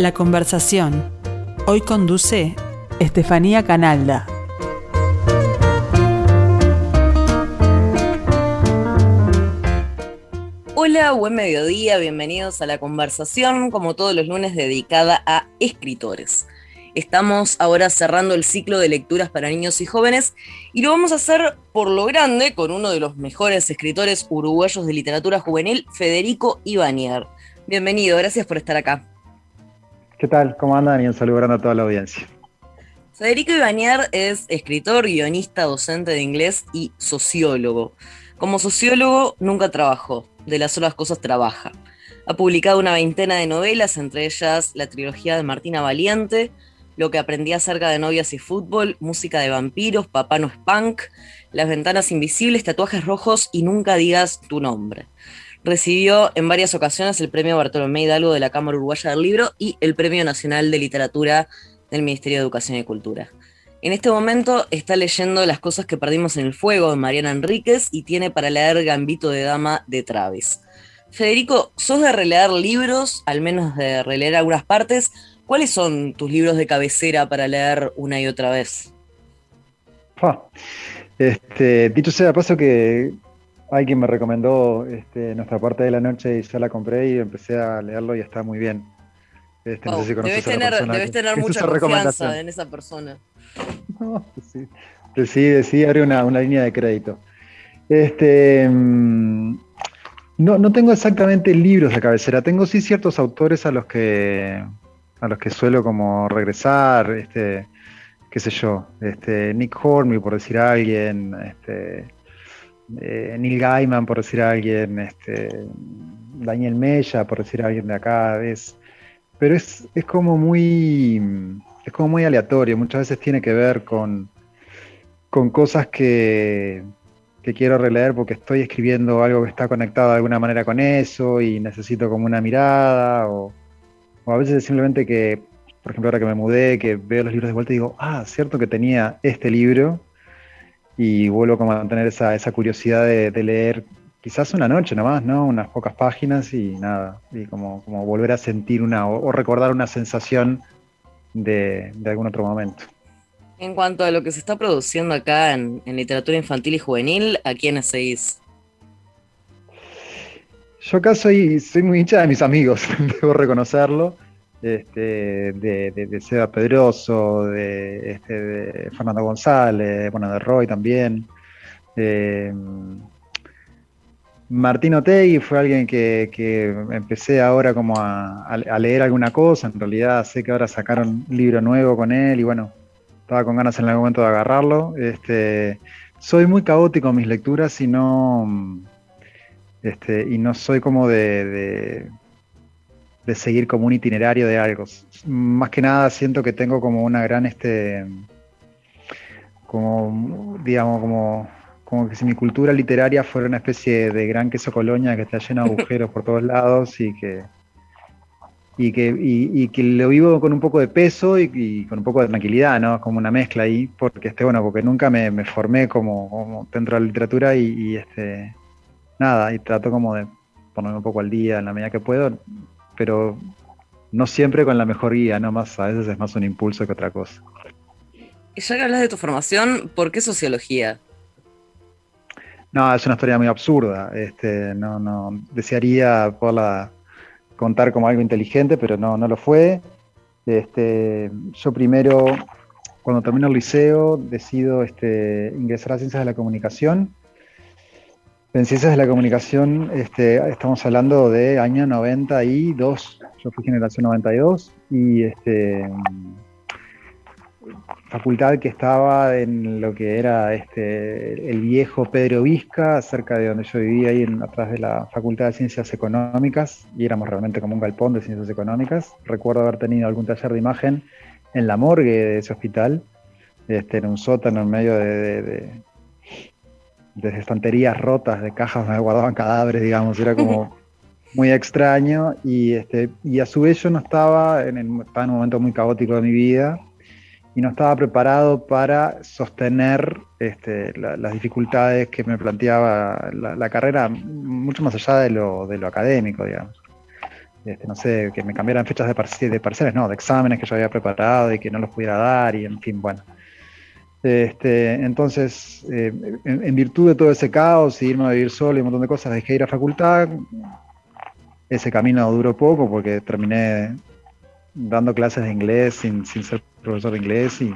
La conversación. Hoy conduce Estefanía Canalda. Hola, buen mediodía, bienvenidos a la conversación, como todos los lunes dedicada a escritores. Estamos ahora cerrando el ciclo de lecturas para niños y jóvenes y lo vamos a hacer por lo grande con uno de los mejores escritores uruguayos de literatura juvenil, Federico Ibanier. Bienvenido, gracias por estar acá. ¿Qué tal? ¿Cómo andan? Y un saludo grande a toda la audiencia. Federico Ibanier es escritor, guionista, docente de inglés y sociólogo. Como sociólogo nunca trabajó, de las solas cosas trabaja. Ha publicado una veintena de novelas, entre ellas la trilogía de Martina Valiente, Lo que aprendí acerca de novias y fútbol, Música de vampiros, Papá no es punk, Las ventanas invisibles, Tatuajes rojos y Nunca digas tu nombre. Recibió en varias ocasiones el premio Bartolomé Hidalgo de la Cámara Uruguaya del Libro y el Premio Nacional de Literatura del Ministerio de Educación y Cultura. En este momento está leyendo Las cosas que perdimos en el fuego de Mariana Enríquez y tiene para leer Gambito de Dama de Travis. Federico, ¿sos de releer libros, al menos de releer algunas partes? ¿Cuáles son tus libros de cabecera para leer una y otra vez? Este, dicho sea paso que Alguien me recomendó este, nuestra parte de la noche y ya la compré y empecé a leerlo y está muy bien. Este, debes tener, mucha confianza en esa persona. No, sí, decidí, abrir una, línea de crédito. Este, mm, no, no tengo exactamente libros de cabecera, tengo sí ciertos autores a los que a los que suelo como regresar, este, qué sé yo, este, Nick Hornby por decir a alguien, este, eh, Neil Gaiman, por decir a alguien, este, Daniel Mella, por decir a alguien de acá, es, pero es, como muy es como muy aleatorio, muchas veces tiene que ver con, con cosas que, que quiero releer porque estoy escribiendo algo que está conectado de alguna manera con eso y necesito como una mirada, o, o a veces es simplemente que, por ejemplo, ahora que me mudé, que veo los libros de vuelta y digo, ah, cierto que tenía este libro y vuelvo como a mantener esa, esa curiosidad de, leer quizás una noche nomás, ¿no? Unas pocas páginas y nada, y como, como volver a sentir una o, recordar una sensación de, algún otro momento. En cuanto a lo que se está produciendo acá en, literatura infantil y juvenil, ¿a quiénes seguís? Yo acá soy, soy muy hincha de mis amigos, debo reconocerlo este, de, de, Seba Pedroso, de, este, de, Fernando González, bueno, de Roy también. Eh, Martín Otegui fue alguien que, empecé ahora como a, leer alguna cosa, en realidad sé que ahora sacaron un libro nuevo con él y bueno, estaba con ganas en algún momento de agarrarlo. Este, soy muy caótico en mis lecturas y no, este, y no soy como de de seguir como un itinerario de algo. Más que nada siento que tengo como una gran, este, como, digamos, como, como que si mi cultura literaria fuera una especie de gran queso colonia que está lleno de agujeros por todos lados y que, y que, y, que lo vivo con un poco de peso y, con un poco de tranquilidad, ¿no? Como una mezcla ahí, porque este, bueno, porque nunca me, me formé como, como, dentro de la literatura y, y, este nada, y trato como de ponerme un poco al día en la medida que puedo pero no siempre con la mejor guía, no más, a veces es más un impulso que otra cosa. Y ya que hablas de tu formación, ¿por qué sociología? No, es una historia muy absurda. Este, no, no, desearía poderla contar como algo inteligente, pero no, no lo fue. Este, yo primero, cuando termino el liceo, decido este, ingresar a Ciencias de la Comunicación en Ciencias de la Comunicación este, estamos hablando de año 92, yo fui generación 92, y este, facultad que estaba en lo que era este, el viejo Pedro Vizca, cerca de donde yo vivía, ahí en, atrás de la Facultad de Ciencias Económicas, y éramos realmente como un galpón de ciencias económicas. Recuerdo haber tenido algún taller de imagen en la morgue de ese hospital, este, en un sótano en medio de desde estanterías rotas de cajas donde guardaban cadáveres, digamos, era como muy extraño y, este, y a su vez yo no estaba en, en un momento muy caótico de mi vida y no estaba preparado para sostener este, las dificultades que me planteaba la, carrera, mucho más allá de lo, de lo académico, digamos. este, no sé, que me cambiaran fechas de, de parciales, no, de exámenes que yo había preparado y que no los pudiera dar y en fin, bueno. Este, entonces, eh, en, virtud de todo ese caos y irme a vivir solo y un montón de cosas, dejé ir a facultad. Ese camino duró poco porque terminé dando clases de inglés sin, ser profesor de inglés y,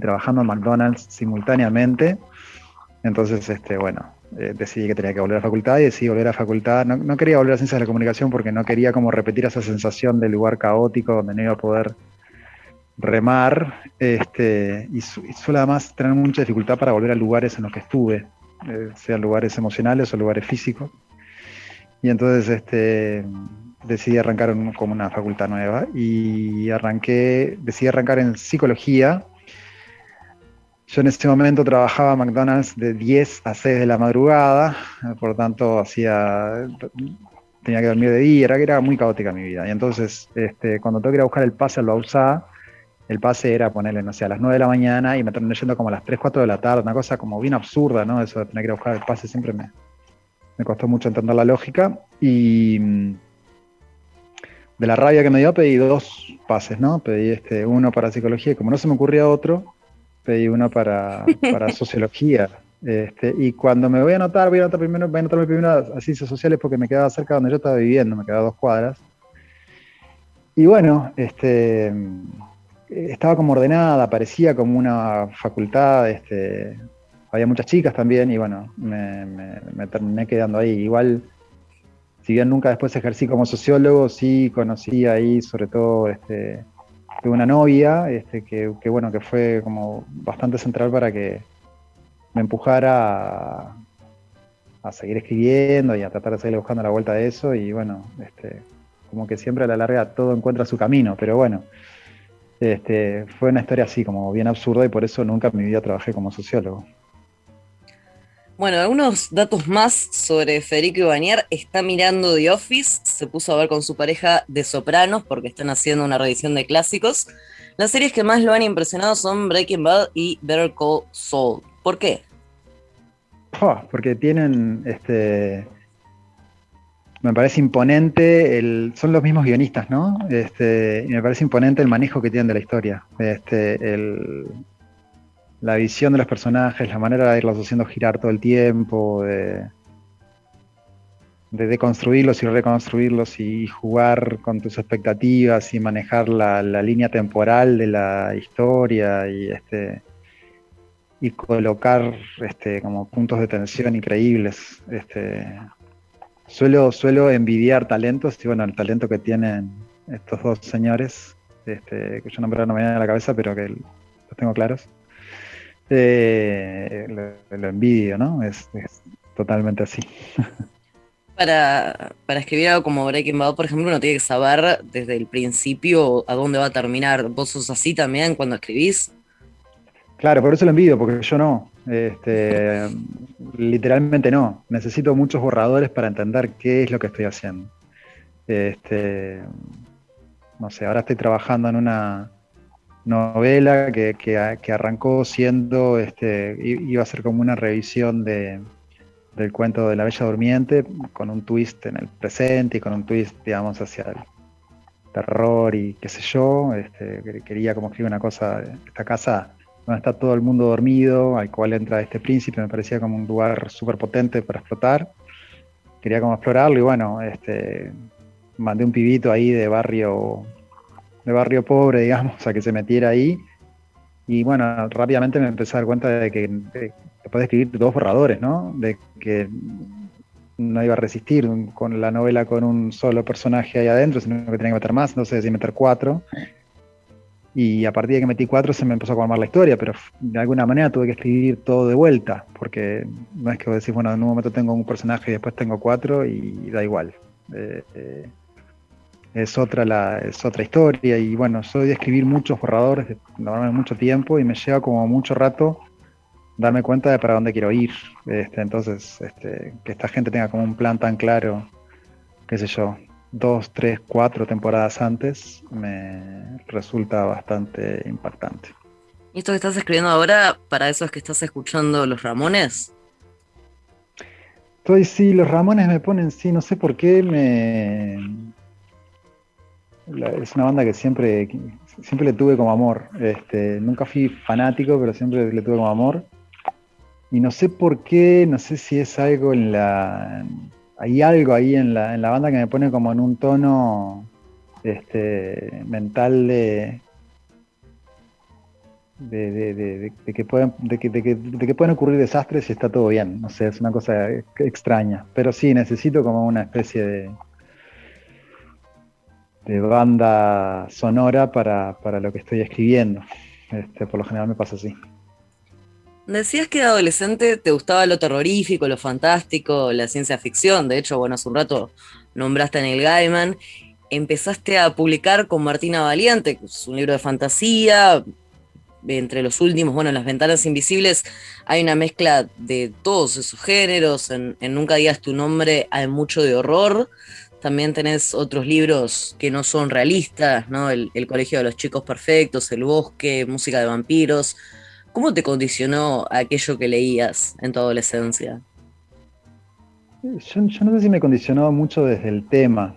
trabajando en McDonald's simultáneamente. Entonces, este, bueno, eh, decidí que tenía que volver a facultad y decidí volver a facultad. No, no, quería volver a ciencias de la comunicación porque no quería como repetir esa sensación de lugar caótico donde no iba a poder remar este, y, suele además tener mucha dificultad para volver a lugares en los que estuve, eh, sean lugares emocionales o lugares físicos. Y entonces este, decidí arrancar como una facultad nueva y arranqué, decidí arrancar en psicología. Yo en ese momento trabajaba en McDonald's de 10 a 6 de la madrugada, por lo tanto hacía tenía que dormir de día, era, era muy caótica mi vida. Y entonces, este, cuando tengo que ir a buscar el pase al Bausá, el pase era ponerle, no sé, a las 9 de la mañana y me terminé yendo como a las 3, 4 de la tarde, una cosa como bien absurda, ¿no? Eso de tener que ir a buscar el pase siempre me, me costó mucho entender la lógica. Y mm, de la rabia que me dio pedí dos pases, ¿no? Pedí este, uno para psicología y como no se me ocurría otro, pedí uno para, para sociología. Este, y cuando me voy a anotar, voy a anotar primero, voy a anotar primero a ciencias sociales porque me quedaba cerca donde yo estaba viviendo, me quedaba a dos cuadras. Y bueno, este, estaba como ordenada, parecía como una facultad, este, había muchas chicas también y bueno, me, terminé quedando ahí. Igual, si bien nunca después ejercí como sociólogo, sí conocí ahí sobre todo este, una novia, este, que, bueno, que fue como bastante central para que me empujara a, a, seguir escribiendo y a tratar de seguir buscando la vuelta de eso y bueno, este, como que siempre a la larga todo encuentra su camino, pero bueno, este, fue una historia así, como bien absurda, y por eso nunca en mi vida trabajé como sociólogo. Bueno, algunos datos más sobre Federico Ibanier. Está mirando The Office, se puso a ver con su pareja de Sopranos porque están haciendo una revisión de clásicos. Las series que más lo han impresionado son Breaking Bad y Better Call Saul. ¿Por qué? porque tienen este, me parece imponente, el, son los mismos guionistas, ¿no? Este, y me parece imponente el manejo que tienen de la historia. Este, el, la visión de los personajes, la manera de irlos haciendo girar todo el tiempo, de, de deconstruirlos y reconstruirlos y jugar con tus expectativas y manejar la, la línea temporal de la historia y este y colocar este, como puntos de tensión increíbles. Este, Suelo, suelo envidiar talentos, y bueno, el talento que tienen estos dos señores, este, que yo nombré no me viene a la cabeza, pero que los tengo claros. Eh, lo, envidio, ¿no? Es, totalmente así. Para, para, escribir algo como Breaking Bad, por ejemplo, uno tiene que saber desde el principio a dónde va a terminar. ¿Vos sos así también cuando escribís? Claro, por eso lo envidio, porque yo no. Este, literalmente no. Necesito muchos borradores para entender qué es lo que estoy haciendo. Este, no sé, ahora estoy trabajando en una novela que, arrancó siendo, este, iba a ser como una revisión de, del cuento de la Bella Durmiente, con un twist en el presente y con un twist, digamos, hacia el terror y qué sé yo. Este, quería como escribir una cosa, esta casa está todo el mundo dormido, al cual entra este príncipe, me parecía como un lugar súper potente para explotar. Quería como explorarlo y bueno, este, mandé un pibito ahí de barrio, de barrio pobre, digamos, a que se metiera ahí. Y bueno, rápidamente me empecé a dar cuenta de que de, después escribir dos borradores, ¿no? De que no iba a resistir con la novela con un solo personaje ahí adentro, sino que tenía que meter más, entonces decidí meter cuatro. Y a partir de que metí cuatro se me empezó a formar la historia, pero de alguna manera tuve que escribir todo de vuelta, porque no es que vos decís, bueno, en un momento tengo un personaje y después tengo cuatro y, da igual. Eh, eh, es, otra la, es otra historia y bueno, soy de escribir muchos borradores, de mucho tiempo y me lleva como mucho rato darme cuenta de para dónde quiero ir. Este, entonces, este, que esta gente tenga como un plan tan claro, qué sé yo, dos, tres, cuatro temporadas antes, me resulta bastante impactante. ¿Y esto que estás escribiendo ahora, para eso es que estás escuchando Los Ramones? Estoy, sí, Los Ramones me ponen, sí, no sé por qué, me, es una banda que siempre, siempre le tuve como amor. Este, nunca fui fanático, pero siempre le tuve como amor. Y no sé por qué, no sé si es algo en la. Hay algo ahí en la, en la banda que me pone como en un tono este, mental de, de, que pueden, de, que, de, que, pueden ocurrir desastres y está todo bien. No sé, es una cosa extraña. Pero sí, necesito como una especie de, de banda sonora para, lo que estoy escribiendo. Este, por lo general me pasa así. Decías que de adolescente te gustaba lo terrorífico, lo fantástico, la ciencia ficción. De hecho, bueno, hace un rato nombraste a Neil Gaiman. Empezaste a publicar con Martina Valiente, que es un libro de fantasía, entre los últimos, bueno, en Las Ventanas Invisibles hay una mezcla de todos esos géneros, en, Nunca digas tu nombre hay mucho de horror, también tenés otros libros que no son realistas, ¿no? El, Colegio de los Chicos Perfectos, El Bosque, Música de Vampiros. ¿Cómo te condicionó aquello que leías en tu adolescencia? Yo, no sé si me condicionó mucho desde el tema.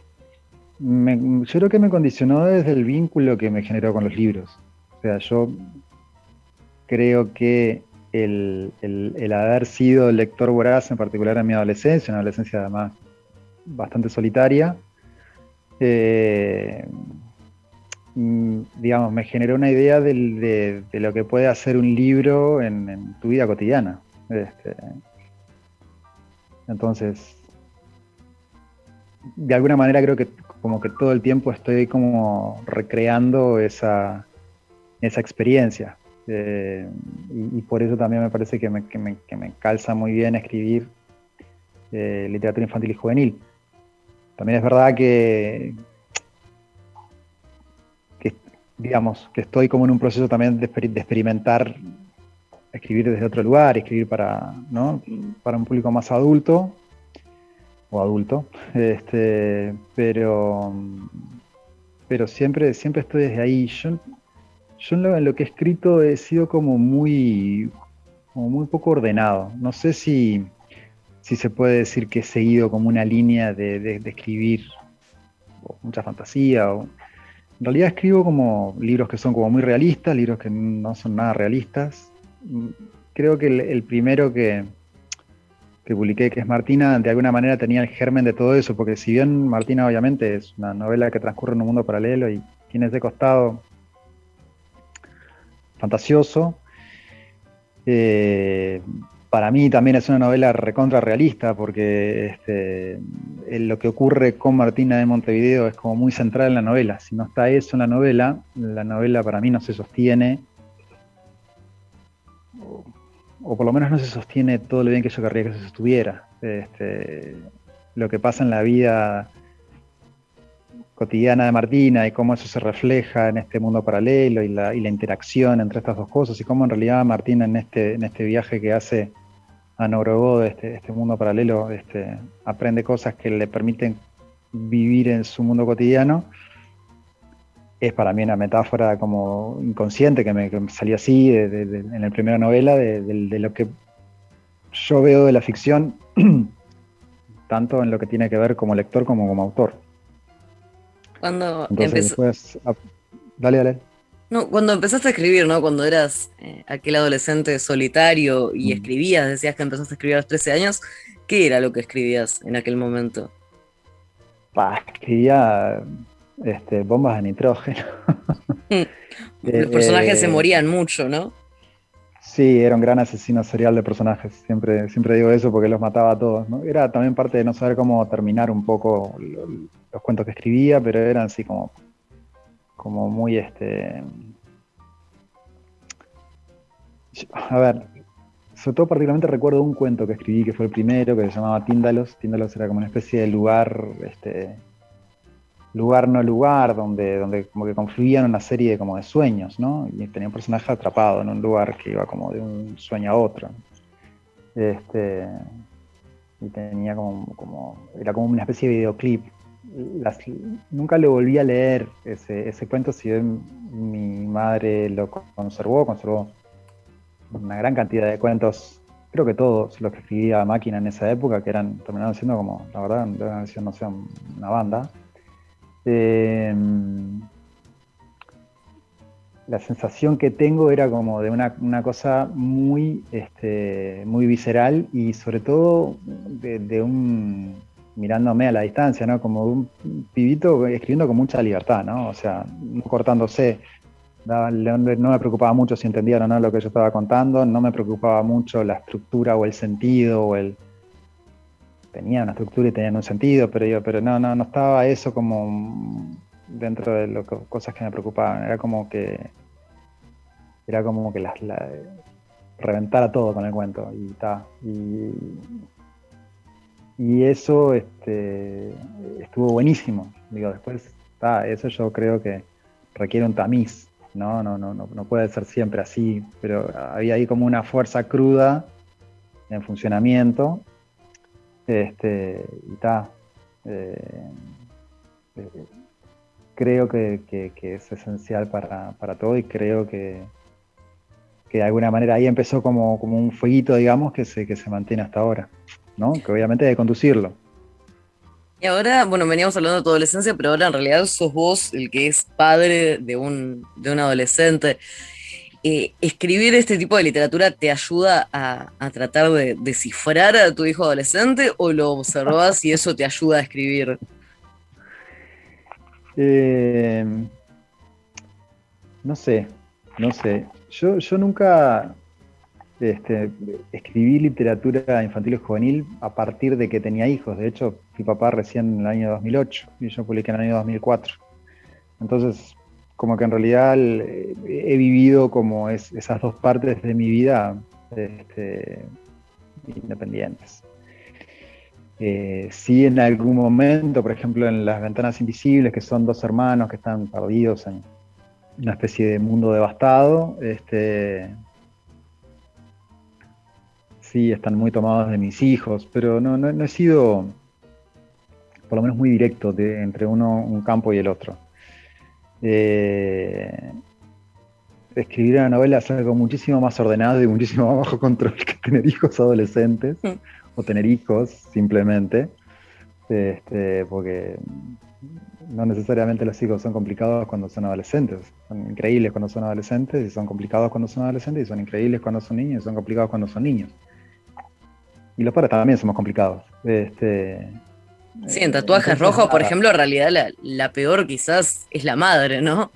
yo creo que me condicionó desde el vínculo que me generó con los libros. O sea, yo creo que el, haber sido lector voraz, en particular en mi adolescencia, una adolescencia además bastante solitaria, eh, digamos, me generó una idea de, lo que puede hacer un libro en, tu vida cotidiana. Este, entonces, de alguna manera creo que como que todo el tiempo estoy como recreando esa, esa experiencia. Eh, y, por eso también me parece que me, calza muy bien escribir eh, literatura infantil y juvenil. También es verdad que, digamos, que estoy como en un proceso también de, experimentar escribir desde otro lugar, escribir para, para un público más adulto o adulto, este, pero, pero siempre, siempre estoy desde ahí. Yo yo en lo, que he escrito he sido como muy, muy poco ordenado. No sé si, se puede decir que he seguido como una línea de, escribir mucha fantasía. En realidad escribo como libros que son como muy realistas, libros que no son nada realistas. Creo que el, primero que, que publiqué, que es Martina, de alguna manera tenía el germen de todo eso, porque si bien Martina obviamente es una novela que transcurre en un mundo paralelo y tiene ese costado fantasioso. Eh, para mí también es una novela recontra realista porque este, lo que ocurre con Martina de Montevideo es como muy central en la novela. Si no está eso en la novela, la novela para mí no se sostiene, o, por lo menos no se sostiene todo lo bien que yo querría que se sostuviera. Este, lo que pasa en la vida cotidiana de Martina y cómo eso se refleja en este mundo paralelo y la, interacción entre estas dos cosas y cómo en realidad Martina en este, en este viaje que hace a Norogo de este, este, mundo paralelo este, aprende cosas que le permiten vivir en su mundo cotidiano. Es para mí una metáfora como inconsciente que me, salió así en la primera novela de, de lo que yo veo de la ficción, tanto en lo que tiene que ver como lector como como autor. Cuando empezó... Ah, dale, dale. No, cuando empezaste a escribir, ¿no? Cuando eras eh, aquel adolescente solitario y mm. escribías, decías que empezaste a escribir a los 13 años, ¿qué era lo que escribías en aquel momento? escribía este, bombas de nitrógeno. los personajes se eh, morían mucho, ¿no? Sí, era un gran asesino serial de personajes. Siempre, siempre digo eso porque los mataba a todos. Era también parte de no saber cómo terminar un poco los cuentos que escribía, pero eran así como, como muy este. A ver, sobre todo particularmente recuerdo un cuento que escribí que fue el primero, que se llamaba Tíndalos. Tíndalos era como una especie de lugar este, lugar no lugar, donde, donde como que confluían una serie de, como de sueños, ¿no? Y tenía un personaje atrapado en un lugar que iba como de un sueño a otro. Este, y tenía como, como, era como una especie de videoclip. nunca le volví a leer ese, ese cuento, si bien mi madre lo conservó, conservó una gran cantidad de cuentos, creo que todos los que escribía máquina en esa época, que eran, terminaron siendo como, la verdad, no sé, una banda, Em, la sensación que tengo era como de una, cosa muy, este, muy visceral y sobre todo de, un, mirándome a la distancia, ¿no? Como un pibito escribiendo con mucha libertad, ¿no? O sea, cortándose. No me preocupaba mucho si entendían o no lo que yo estaba contando, no me preocupaba mucho la estructura o el sentido o el... Tenía una estructura y tenía un sentido, pero yo, pero no, no, no estaba eso como dentro de las cosas que me preocupaban. Era como que era como que las, la, reventara todo con el cuento y ta, y, y eso este, estuvo buenísimo. Digo, después, ta, eso yo creo que requiere un tamiz. No, no, no, no puede ser siempre así, pero había ahí como una fuerza cruda en funcionamiento. Este, y eh, eh, creo que, es esencial para, todo y creo que, que, de alguna manera ahí empezó como, como un fueguito, digamos, que se, que se mantiene hasta ahora. ¿no? Que obviamente hay que conducirlo. Y ahora, bueno, veníamos hablando de tu adolescencia, pero ahora en realidad sos vos el que es padre de un, de un adolescente. Eh, ¿Escribir este tipo de literatura te ayuda a, tratar de descifrar a tu hijo adolescente o lo observas y eso te ayuda a escribir? Eh, no sé, no sé. Yo, yo nunca, este, escribí literatura infantil y juvenil a partir de que tenía hijos. De hecho, mi papá recién en el año 2008 y yo publiqué en el año 2004. Entonces, como que en realidad he vivido como esas dos partes de mi vida este, independientes. Eh, sí, en algún momento, por ejemplo, en Las Ventanas Invisibles, que son dos hermanos que están perdidos en una especie de mundo devastado, este, sí, están muy tomados de mis hijos, pero no, no, he sido, por lo menos muy directo, entre uno, un campo y el otro. Eh, escribir una novela es algo muchísimo más ordenado y muchísimo más bajo control que tener hijos adolescentes mm. o tener hijos simplemente, este, porque no necesariamente los hijos son complicados cuando son adolescentes, son increíbles cuando son adolescentes y son complicados cuando son adolescentes y son increíbles cuando son niños y son complicados cuando son niños. Y los padres también somos complicados. Este, sí, en tatuajes rojos, por ejemplo, en realidad la, peor quizás es la madre, ¿no?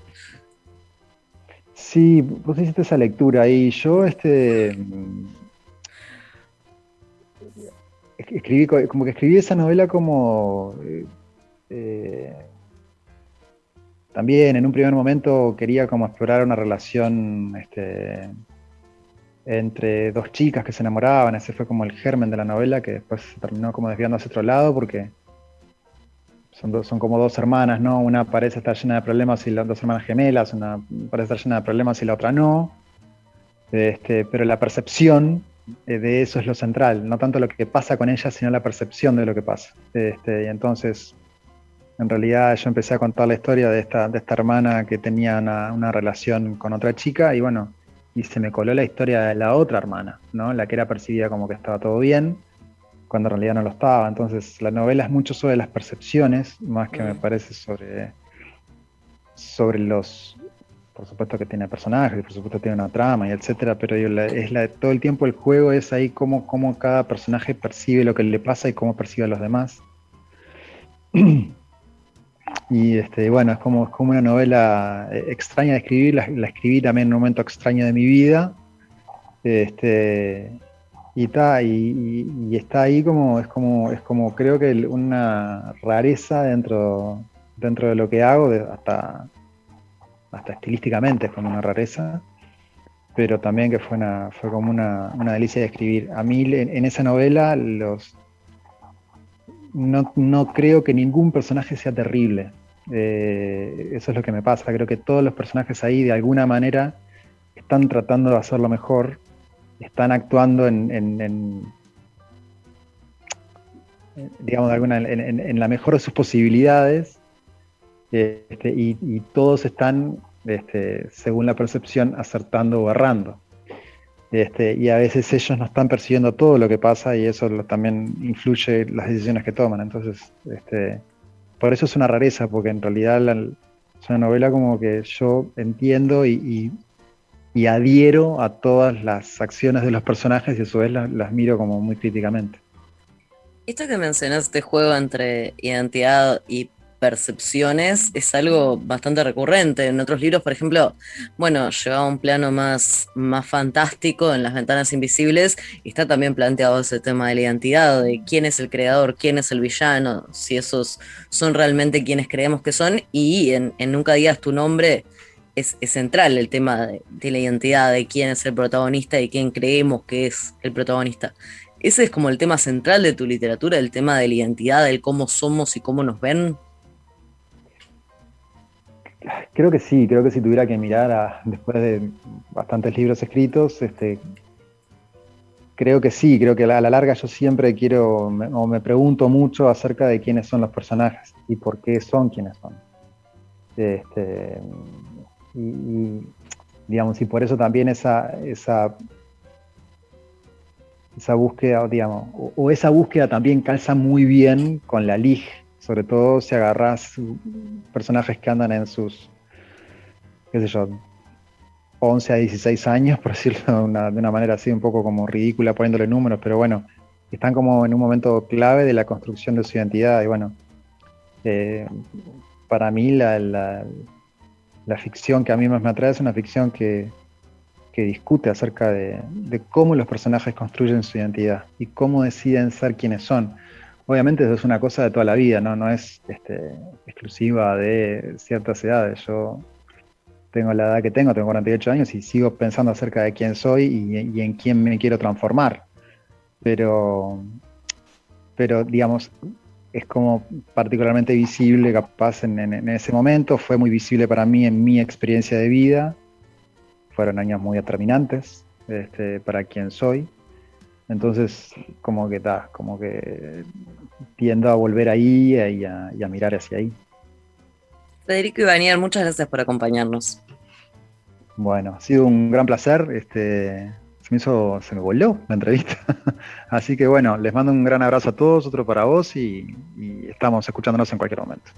Sí, vos hiciste esa lectura y yo este escribí como que escribí esa novela como eh, también en un primer momento quería como explorar una relación este, entre dos chicas que se enamoraban, ese fue como el germen de la novela, que después se terminó como desviando hacia otro lado porque son, son como dos hermanas, ¿no? Una parece estar llena de problemas y las dos hermanas gemelas, una parece estar llena de problemas y la otra no. Este, pero la percepción eh, de eso es lo central, no tanto lo que pasa con ella, sino la percepción de lo que pasa. Este, y entonces, en realidad yo empecé a contar la historia de esta, de esta hermana que tenía una, una relación con otra chica y bueno, y se me coló la historia de la otra hermana, ¿no? La que era percibida como que estaba todo bien, cuando en realidad no lo estaba. Entonces la novela es mucho sobre las percepciones, más que me mm. parece sobre, sobre los... Por supuesto que tiene personajes, por supuesto tiene una trama y etcétera, pero es la, todo el tiempo el juego es ahí cómo, cómo cada personaje percibe lo que le pasa y cómo percibe a los demás. Y este, bueno, es como, es como una novela eh, extraña de escribir, la, escribí también en un momento extraño de mi vida. Este, y, está, y, está ahí como, es como, es como creo que una rareza dentro, dentro de lo que hago, hasta, hasta estilísticamente es como una rareza, pero también que fue, una, fue como una, una delicia de escribir. A mí en esa novela los, no, no, creo que ningún personaje sea terrible. Eh, eso es lo que me pasa. Creo que todos los personajes ahí, de alguna manera, están tratando de hacerlo mejor, están actuando en, digamos, de alguna, en, la mejor de sus posibilidades, este, y, todos están, este, según la percepción, acertando o errando. Este, y a veces ellos no están percibiendo todo lo que pasa y eso también influye en las decisiones que toman. Entonces, este, por eso es una rareza, porque en realidad es una novela como que yo entiendo y, adhiero a todas las acciones de los personajes y a su vez las miro como muy críticamente. Esto que mencionaste, juego entre identidad y percepciones es algo bastante recurrente. En otros libros, por ejemplo, bueno, lleva un plano más, más fantástico en Las Ventanas Invisibles y está también planteado ese tema de la identidad, de quién es el creador, quién es el villano, si esos son realmente quienes creemos que son y en, Nunca digas tu nombre es, central el tema de, la identidad, de quién es el protagonista y quién creemos que es el protagonista. Ese es como el tema central de tu literatura, el tema de la identidad, del cómo somos y cómo nos ven. Creo que sí, creo que si tuviera que mirar después de bastantes libros escritos, este, creo que sí, creo que a la larga yo siempre quiero o me pregunto mucho acerca de quiénes son los personajes y por qué son quienes son. Este, y, digamos, y por eso también esa, esa, esa búsqueda, digamos, o, esa búsqueda también calza muy bien con la LIG sobre todo si agarras personajes que andan en sus, qué sé yo, 11 a 16 años, por decirlo de una, manera así un poco como ridícula poniéndole números, pero bueno, están como en un momento clave de la construcción de su identidad. Y bueno, eh, para mí la, ficción que a mí más me atrae es una ficción que, discute acerca de, cómo los personajes construyen su identidad y cómo deciden ser quienes son obviamente eso es una cosa de toda la vida, no, no es este, exclusiva de ciertas edades. Yo tengo la edad que tengo, tengo 48 años y sigo pensando acerca de quién soy y, en quién me quiero transformar. Pero, pero digamos, es como particularmente visible capaz en, ese momento, fue muy visible para mí en mi experiencia de vida, fueron años muy determinantes este, para quién soy. Entonces, como que está, como que tiendo a volver ahí y a, mirar hacia ahí. Federico Ibanier, muchas gracias por acompañarnos. Bueno, ha sido un gran placer. Este, se me hizo, se me voló la entrevista. Así que bueno, les mando un gran abrazo a todos, otro para vos y estamos escuchándonos en cualquier momento.